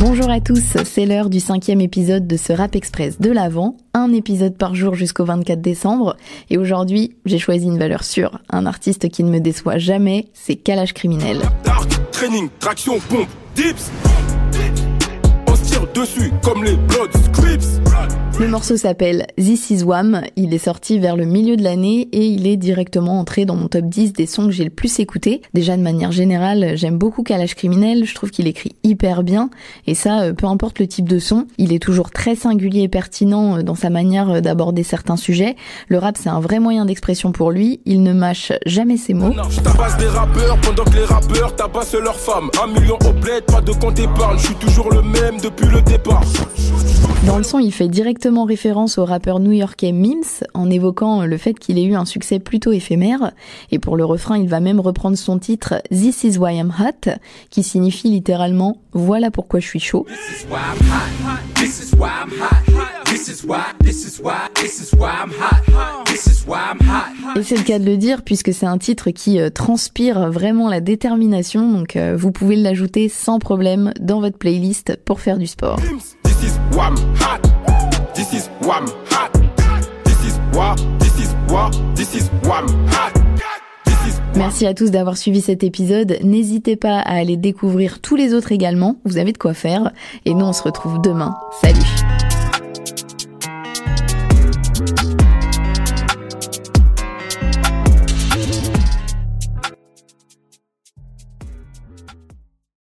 Bonjour à tous, c'est l'heure du cinquième épisode de ce Rap Express de l'Avent, un épisode par jour jusqu'au 24 décembre, et aujourd'hui j'ai choisi une valeur sûre, un artiste qui ne me déçoit jamais, c'est Kalash Criminel. Le morceau s'appelle This Is Wham, il est sorti vers le milieu de l'année et il est directement entré dans mon top 10 des sons que j'ai le plus écouté. Déjà de manière générale, j'aime beaucoup Kalash Criminel, je trouve qu'il écrit hyper bien. Et ça, euh, peu importe le type de son, il est toujours très singulier et pertinent euh, dans sa manière euh, d'aborder certains sujets. Le rap c'est un vrai moyen d'expression pour lui, il ne mâche jamais ses mots. Dans le son, il fait directement référence au rappeur new-yorkais Mims en évoquant le fait qu'il ait eu un succès plutôt éphémère. Et pour le refrain, il va même reprendre son titre This is why I'm hot, qui signifie littéralement Voilà pourquoi je suis chaud. Et c'est le cas de le dire puisque c'est un titre qui euh, transpire vraiment la détermination, donc euh, vous pouvez l'ajouter sans problème dans votre playlist pour faire du sport. Merci à tous d'avoir suivi cet épisode. N'hésitez pas à aller découvrir tous les autres également. Vous avez de quoi faire. Et nous, on se retrouve demain. Salut